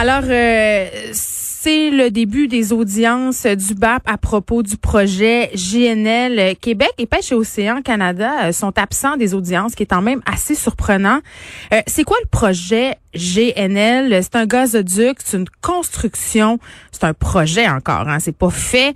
Alors, euh, c'est le début des audiences du BAP à propos du projet GNL Québec et Pêche et Océan Canada euh, sont absents des audiences, ce qui est quand même assez surprenant. Euh, c'est quoi le projet GNL? C'est un gazoduc, c'est une construction, c'est un projet encore, hein, c'est pas fait.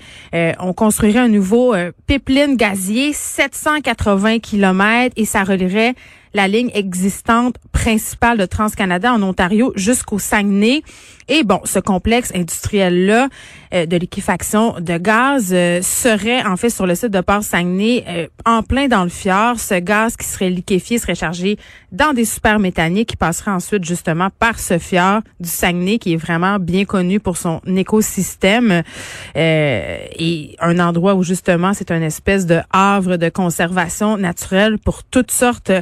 on construirait un nouveau pipeline gazier, 780 km et ça relierait la ligne existante principale de TransCanada en Ontario jusqu'au Saguenay. Et bon, ce complexe industriel-là euh, de liquéfaction de gaz euh, serait en fait sur le site de Port Saguenay euh, en plein dans le fjord. Ce gaz qui serait liquéfié serait chargé dans des super méthaniques qui passerait ensuite justement par ce fjord du Saguenay qui est vraiment bien connu pour son écosystème et un endroit où justement c'est une espèce de havre de conservation naturelle pour toutes sortes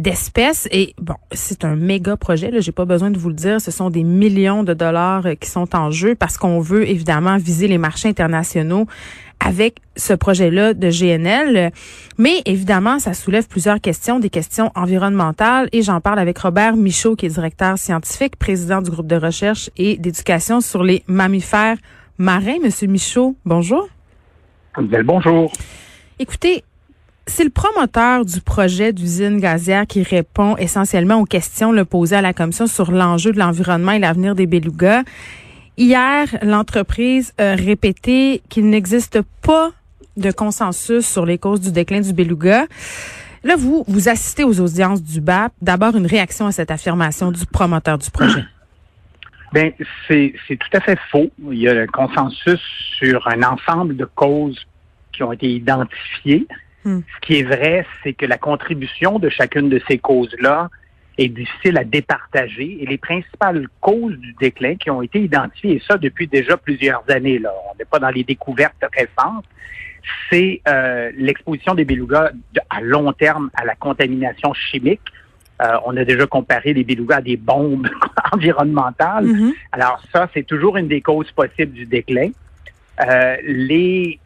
d'espèces. Et bon, c'est un méga projet. Là, j'ai pas besoin de vous le dire. Ce sont des millions de dollars euh, qui sont en jeu parce qu'on veut évidemment viser les marchés internationaux avec ce projet-là de GNL. Mais évidemment, ça soulève plusieurs questions, des questions environnementales. Et j'en parle avec Robert Michaud, qui est directeur scientifique, président du groupe de recherche et d'éducation sur les mammifères marins. Monsieur Michaud, bonjour. Bonjour. Écoutez, c'est le promoteur du projet d'usine gazière qui répond essentiellement aux questions le posées à la commission sur l'enjeu de l'environnement et l'avenir des belugas. Hier, l'entreprise a répété qu'il n'existe pas de consensus sur les causes du déclin du beluga. Là, vous, vous assistez aux audiences du BAP. D'abord, une réaction à cette affirmation du promoteur du projet. Ben, c'est tout à fait faux. Il y a un consensus sur un ensemble de causes qui ont été identifiées. Hmm. Ce qui est vrai, c'est que la contribution de chacune de ces causes-là est difficile à départager et les principales causes du déclin qui ont été identifiées, et ça depuis déjà plusieurs années, là, on n'est pas dans les découvertes récentes, c'est euh, l'exposition des belugas à long terme à la contamination chimique. Euh, on a déjà comparé les belugas à des bombes environnementales. Mm-hmm. Alors ça, c'est toujours une des causes possibles du déclin. Euh, les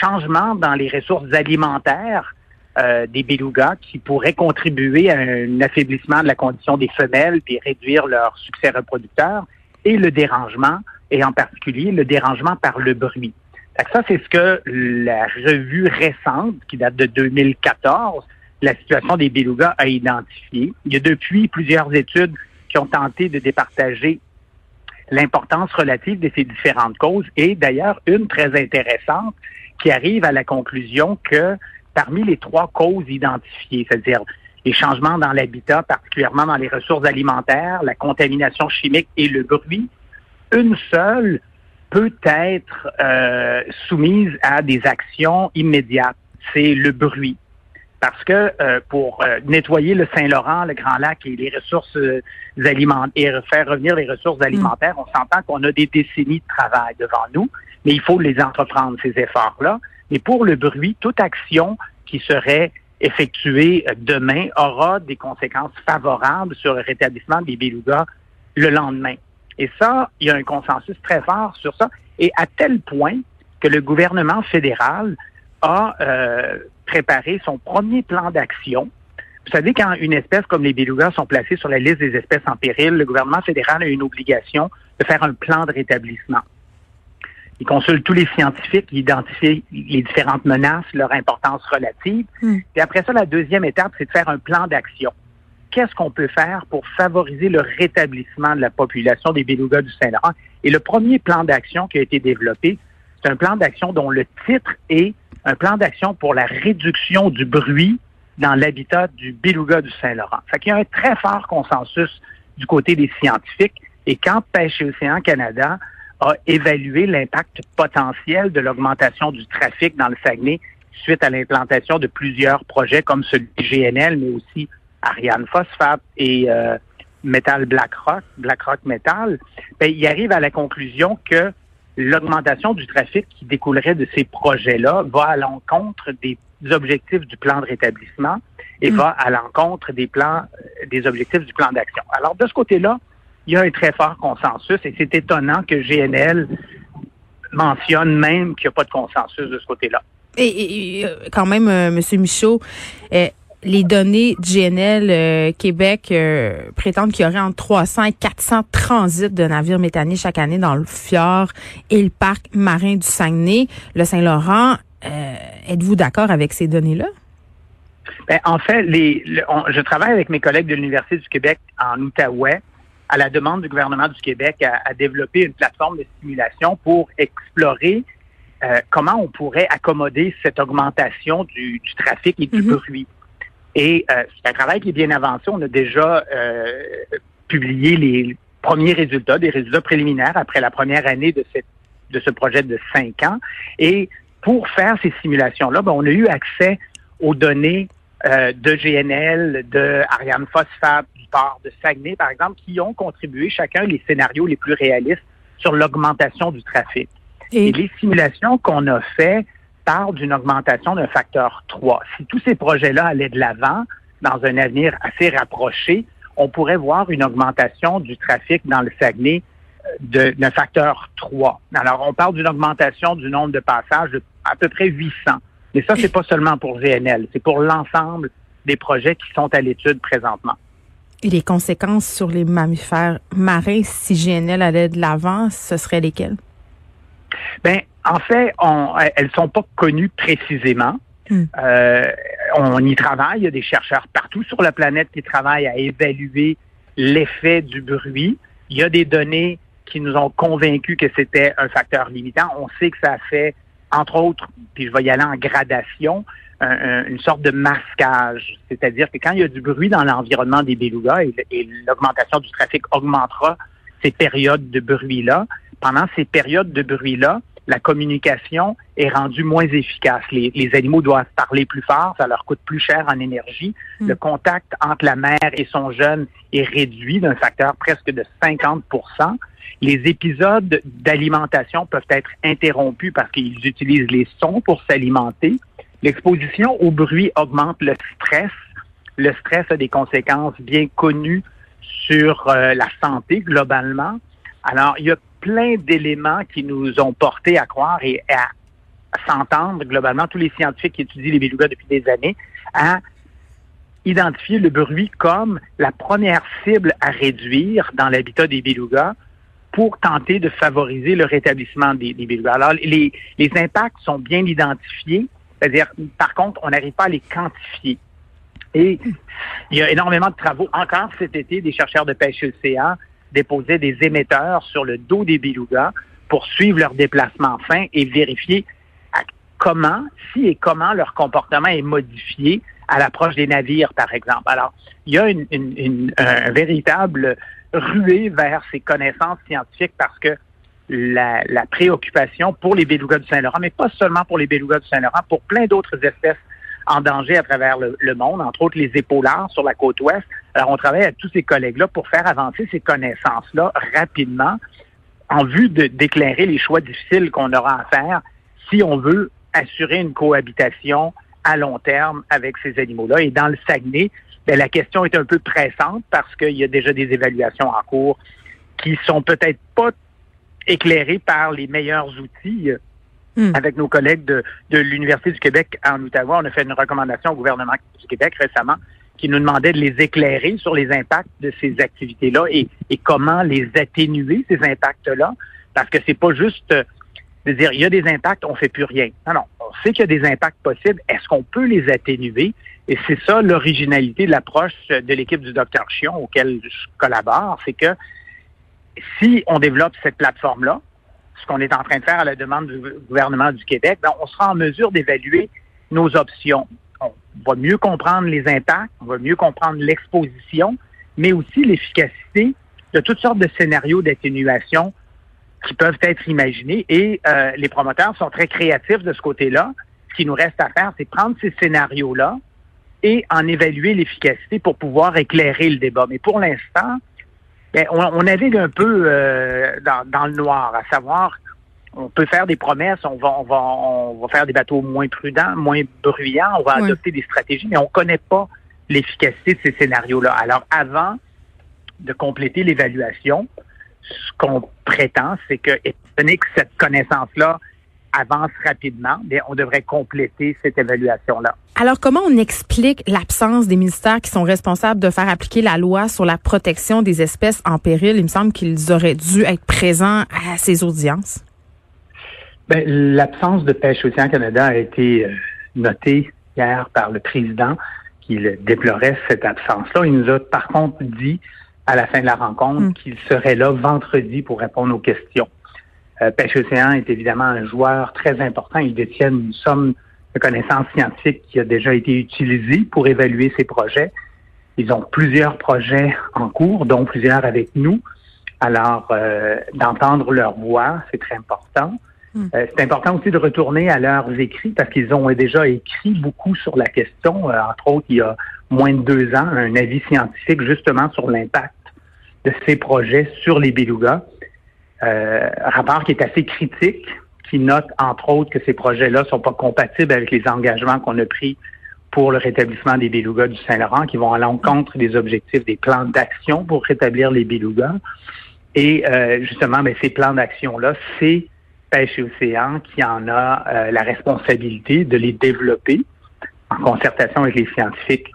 changement dans les ressources alimentaires euh, des belugas qui pourraient contribuer à un affaiblissement de la condition des femelles puis réduire leur succès reproducteur et le dérangement, et en particulier le dérangement par le bruit. Ça, c'est ce que la revue récente, qui date de 2014, la situation des belugas a identifié. Il y a depuis plusieurs études qui ont tenté de départager l'importance relative de ces différentes causes et d'ailleurs une très intéressante qui arrive à la conclusion que parmi les trois causes identifiées, c'est-à-dire les changements dans l'habitat, particulièrement dans les ressources alimentaires, la contamination chimique et le bruit, une seule peut être euh, soumise à des actions immédiates. C'est le bruit. Parce que euh, pour euh, nettoyer le Saint-Laurent, le Grand Lac et les ressources alimentaires et faire revenir les ressources alimentaires, on s'entend qu'on a des décennies de travail devant nous mais il faut les entreprendre, ces efforts-là. Mais pour le bruit, toute action qui serait effectuée demain aura des conséquences favorables sur le rétablissement des belugas le lendemain. Et ça, il y a un consensus très fort sur ça, et à tel point que le gouvernement fédéral a euh, préparé son premier plan d'action. Vous savez, quand une espèce comme les belugas sont placées sur la liste des espèces en péril, le gouvernement fédéral a une obligation de faire un plan de rétablissement. Il consulte tous les scientifiques, il identifie les différentes menaces, leur importance relative. Hmm. Et après ça, la deuxième étape, c'est de faire un plan d'action. Qu'est-ce qu'on peut faire pour favoriser le rétablissement de la population des belugas du Saint-Laurent? Et le premier plan d'action qui a été développé, c'est un plan d'action dont le titre est un plan d'action pour la réduction du bruit dans l'habitat du beluga du Saint-Laurent. Fait qu'il y a un très fort consensus du côté des scientifiques. Et quand Pêche et Océan Canada a évalué l'impact potentiel de l'augmentation du trafic dans le Saguenay suite à l'implantation de plusieurs projets comme celui de GNL, mais aussi Ariane Phosphate et euh, Metal BlackRock, BlackRock Metal, ben, il arrive à la conclusion que l'augmentation du trafic qui découlerait de ces projets-là va à l'encontre des objectifs du plan de rétablissement et mm. va à l'encontre des plans, des objectifs du plan d'action. Alors, de ce côté-là, il y a un très fort consensus et c'est étonnant que GNL mentionne même qu'il n'y a pas de consensus de ce côté-là. Et, euh, quand même, euh, M. Michaud, euh, les données GNL euh, Québec euh, prétendent qu'il y aurait entre 300 et 400 transits de navires méthaniers chaque année dans le fjord et le parc marin du Saguenay, le Saint-Laurent. Euh, êtes-vous d'accord avec ces données-là? Ben, en fait, les, je travaille avec mes collègues de l'Université du Québec en Outaouais à la demande du gouvernement du Québec à, développer une plateforme de simulation pour explorer comment on pourrait accommoder cette augmentation du, trafic et du mm-hmm. bruit. Et euh, c'est un travail qui est bien avancé. On a déjà euh, publié les premiers résultats, des résultats préliminaires après la première année de, cette, de ce projet de cinq ans. Et pour faire ces simulations-là, ben, on a eu accès aux données euh, de GNL, de Ariane Phosphate, du port de Saguenay, par exemple, qui ont contribué chacun les scénarios les plus réalistes sur l'augmentation du trafic. Et, Et les simulations qu'on a fait parle d'une augmentation d'un facteur 3. Si tous ces projets-là allaient de l'avant dans un avenir assez rapproché, on pourrait voir une augmentation du trafic dans le Saguenay euh, d'un facteur 3. Alors, on parle d'une augmentation du nombre de passages de à peu près 800. Mais ça, c'est pas seulement pour GNL, c'est pour l'ensemble des projets qui sont à l'étude présentement. Et les conséquences sur les mammifères marins, si GNL allait de l'avant, ce seraient lesquelles? Ben, en fait, on, elles sont pas connues précisément. Hmm. Euh, on y travaille. Il y a des chercheurs partout sur la planète qui travaillent à évaluer l'effet du bruit. Il y a des données qui nous ont convaincus que c'était un facteur limitant. On sait que ça fait, entre autres, puis je vais y aller en gradation, une sorte de masquage. C'est-à-dire que quand il y a du bruit dans l'environnement des belugas et l'augmentation du trafic augmentera ces périodes de bruit-là, pendant ces périodes de bruit-là, la communication est rendue moins efficace. Les, animaux doivent parler plus fort, ça leur coûte plus cher en énergie. Hmm. Le contact entre la mère et son jeune est réduit d'un facteur presque de 50% Les épisodes d'alimentation peuvent être interrompus parce qu'ils utilisent les sons pour s'alimenter. L'exposition au bruit augmente le stress. Le stress a des conséquences bien connues sur euh, la santé globalement. Alors, il y a plein d'éléments qui nous ont porté à croire et à, s'entendre globalement, tous les scientifiques qui étudient les belugas depuis des années, à identifier le bruit comme la première cible à réduire dans l'habitat des belugas pour tenter de favoriser le rétablissement des, des. Alors, les, les impacts sont bien identifiés, c'est-à-dire, par contre, on n'arrive pas à les quantifier. Et il y a énormément de travaux encore cet été, des chercheurs de pêche océan déposer des émetteurs sur le dos des belugas pour suivre leur déplacement fin et vérifier comment, si et comment leur comportement est modifié à l'approche des navires, par exemple. Alors, il y a une, une, un véritable ruée vers ces connaissances scientifiques parce que la, préoccupation pour les belugas du Saint-Laurent, mais pas seulement pour les belugas du Saint-Laurent, pour plein d'autres espèces en danger à travers le, monde, entre autres les épaulards sur la côte ouest. Alors, on travaille avec tous ces collègues-là pour faire avancer ces connaissances-là rapidement en vue d'éclairer les choix difficiles qu'on aura à faire si on veut assurer une cohabitation à long terme avec ces animaux-là. Et dans le Saguenay, bien, la question est un peu pressante parce qu'il y a déjà des évaluations en cours qui sont peut-être pas éclairées par les meilleurs outils Hmm. Avec nos collègues de, de l'Université du Québec en Ottawa, on a fait une recommandation au gouvernement du Québec récemment qui nous demandait de les éclairer sur les impacts de ces activités-là et, comment les atténuer, ces impacts-là. Parce que c'est pas juste euh, de dire il y a des impacts, on fait plus rien. Non, non. On sait qu'il y a des impacts possibles. Est-ce qu'on peut les atténuer? Et c'est ça l'originalité de l'approche de l'équipe du Dr. Chion auquel je collabore, c'est que si on développe cette plateforme-là, ce qu'on est en train de faire à la demande du gouvernement du Québec, ben, on sera en mesure d'évaluer nos options. On va mieux comprendre les impacts, on va mieux comprendre l'exposition, mais aussi l'efficacité de toutes sortes de scénarios d'atténuation qui peuvent être imaginés. Et euh, les promoteurs sont très créatifs de ce côté-là. Ce qui nous reste à faire, c'est prendre ces scénarios-là et en évaluer l'efficacité pour pouvoir éclairer le débat. Mais pour l'instant, ben, on, navigue un peu euh, dans, le noir, à savoir, on peut faire des promesses, on va, on va, on va faire des bateaux moins prudents, moins bruyants, on va adopter des stratégies, mais on ne connaît pas l'efficacité de ces scénarios-là. Alors, avant de compléter l'évaluation, ce qu'on prétend, c'est que, étant donné que cette connaissance-là avance rapidement, mais on devrait compléter cette évaluation-là. Alors, comment on explique l'absence des ministères qui sont responsables de faire appliquer la loi sur la protection des espèces en péril? Il me semble qu'ils auraient dû être présents à ces audiences. Ben, l'absence de pêche Océan Canada a été euh, notée hier par le président qui déplorait cette absence-là. Il nous a par contre dit à la fin de la rencontre hmm. qu'il serait là vendredi pour répondre aux questions. Euh, Pêche Océan est évidemment un joueur très important. Ils détiennent une somme de connaissances scientifiques qui a déjà été utilisée pour évaluer ces projets. Ils ont plusieurs projets en cours, dont plusieurs avec nous. Alors, euh, d'entendre leur voix, c'est très important. Euh, c'est important aussi de retourner à leurs écrits parce qu'ils ont déjà écrit beaucoup sur la question. entre autres, il y a moins de deux ans, un avis scientifique justement sur l'impact de ces projets sur les belugas. Euh, rapport qui est assez critique, qui note entre autres que ces projets-là sont pas compatibles avec les engagements qu'on a pris pour le rétablissement des belugas du Saint-Laurent, qui vont à l'encontre des objectifs des plans d'action pour rétablir les belugas. Et euh, justement, ben, ces plans d'action-là, c'est Pêche et Océan qui en a euh, la responsabilité de les développer en concertation avec les scientifiques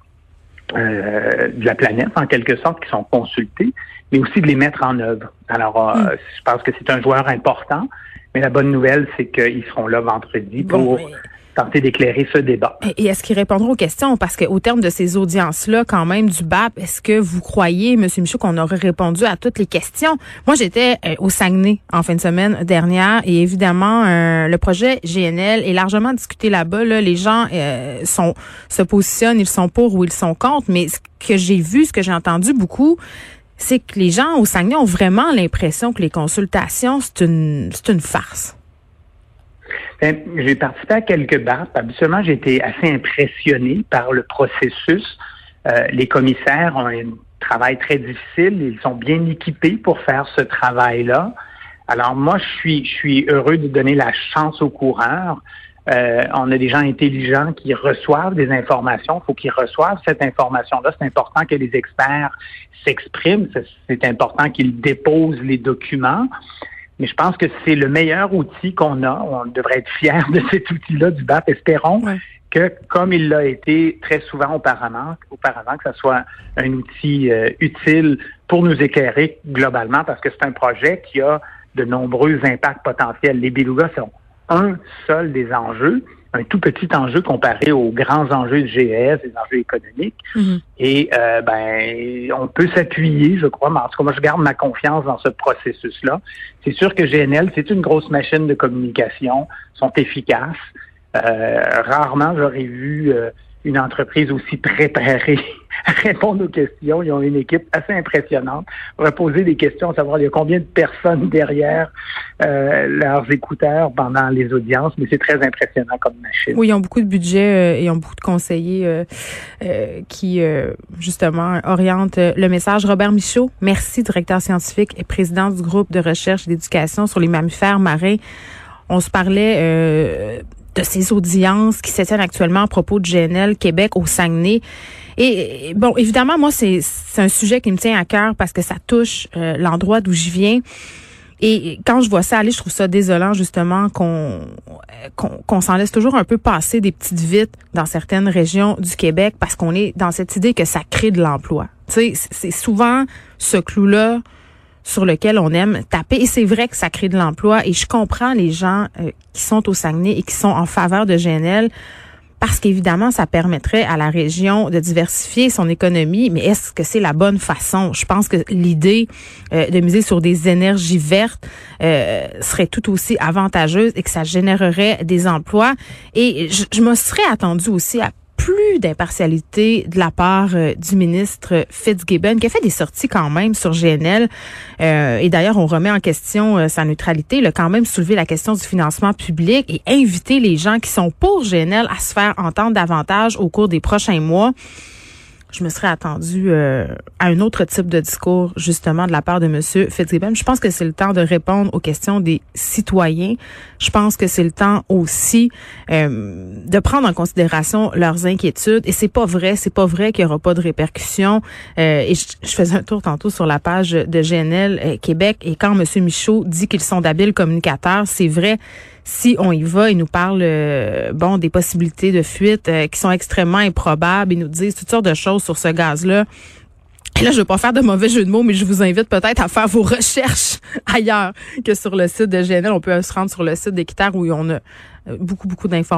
euh, de la planète, en quelque sorte, qui sont consultés, mais aussi de les mettre en œuvre. Alors, euh, hmm. je pense que c'est un joueur important, mais la bonne nouvelle, c'est qu'ils seront là vendredi pour tenter d'éclairer ce débat. Et est-ce qu'ils répondront aux questions? Parce qu'au terme de ces audiences-là, quand même, du BAP, est-ce que vous croyez, M. Michaud, qu'on aurait répondu à toutes les questions? Moi, j'étais euh, au Saguenay en fin de semaine dernière et évidemment, euh, le projet GNL est largement discuté là-bas. Là. Les gens euh, sont se positionnent, ils sont pour ou ils sont contre, mais ce que j'ai vu, ce que j'ai entendu beaucoup, c'est que les gens au Saguenay ont vraiment l'impression que les consultations, c'est une, c'est une farce. Ben, j'ai participé à quelques BAP. Habituellement, j'ai été assez impressionné par le processus. Euh, les commissaires ont un travail très difficile. Ils sont bien équipés pour faire ce travail-là. Alors moi, je suis, je suis heureux de donner la chance aux coureurs. Euh, on a des gens intelligents qui reçoivent des informations. Il faut qu'ils reçoivent cette information-là. C'est important que les experts s'expriment. C'est important qu'ils déposent les documents. Mais je pense que c'est le meilleur outil qu'on a. On devrait être fiers de cet outil-là du BAP. Espérons que, comme il l'a été très souvent auparavant, auparavant que ce soit un outil euh, utile pour nous éclairer globalement, parce que c'est un projet qui a de nombreux impacts potentiels. Les belugas sont un seul des enjeux, un tout petit enjeu comparé aux grands enjeux de GES, des enjeux économiques. Mhm. Et euh, ben, on peut s'appuyer, je crois, mais en tout cas, moi, je garde ma confiance dans ce processus-là. C'est sûr que GNL, c'est une grosse machine de communication, sont efficaces. Euh, rarement, j'aurais vu euh, une entreprise aussi préparée répondre aux questions. Ils ont une équipe assez impressionnante pour poser des questions, savoir il y a combien de personnes derrière euh, leurs écouteurs pendant les audiences, mais c'est très impressionnant comme machine. Oui, ils ont beaucoup de budget euh, et ils ont beaucoup de conseillers euh, qui, justement, orientent le message. Robert Michaud, merci, directeur scientifique et président du groupe de recherche et d'éducation sur les mammifères marins. On se parlait de ces audiences qui s'étiennent actuellement à propos de GNL Québec au Saguenay. Et bon, évidemment, moi, c'est un sujet qui me tient à cœur parce que ça touche euh, l'endroit d'où je viens. Et quand je vois ça aller, je trouve ça désolant justement qu'on qu'on s'en laisse toujours un peu passer des petites vites dans certaines régions du Québec parce qu'on est dans cette idée que ça crée de l'emploi. Tu sais, c'est souvent ce clou-là sur lequel on aime taper. Et c'est vrai que ça crée de l'emploi. Et je comprends les gens euh, qui sont au Saguenay et qui sont en faveur de GNL parce qu'évidemment, ça permettrait à la région de diversifier son économie, mais est-ce que c'est la bonne façon? Je pense que l'idée euh, de miser sur des énergies vertes euh, serait tout aussi avantageuse et que ça générerait des emplois. Et je, je me serais attendu aussi à plus d'impartialité de la part euh, du ministre Fitzgibbon, qui a fait des sorties quand même sur GNL. Euh, et d'ailleurs, on remet en question euh, sa neutralité. Il a quand même soulevé la question du financement public et invité les gens qui sont pour GNL à se faire entendre davantage au cours des prochains mois je me serais attendu euh, à un autre type de discours, justement, de la part de M. Fitzgibbon. Je pense que c'est le temps de répondre aux questions des citoyens. Je pense que c'est le temps aussi euh, de prendre en considération leurs inquiétudes. Et c'est pas vrai, c'est pas vrai qu'il y aura pas de répercussions. Euh, et je, faisais un tour tantôt sur la page de GNL Québec. Et quand M. Michaud dit qu'ils sont d'habiles communicateurs, c'est vrai si on y va, ils nous parlent euh, bon des possibilités de fuite euh, qui sont extrêmement improbables. Ils nous disent toutes sortes de choses sur ce gaz-là. Et là, je veux pas faire de mauvais jeu de mots, mais je vous invite peut-être à faire vos recherches ailleurs que sur le site de GNL. On peut se rendre sur le site d'Équiterre où on a beaucoup, beaucoup d'informations.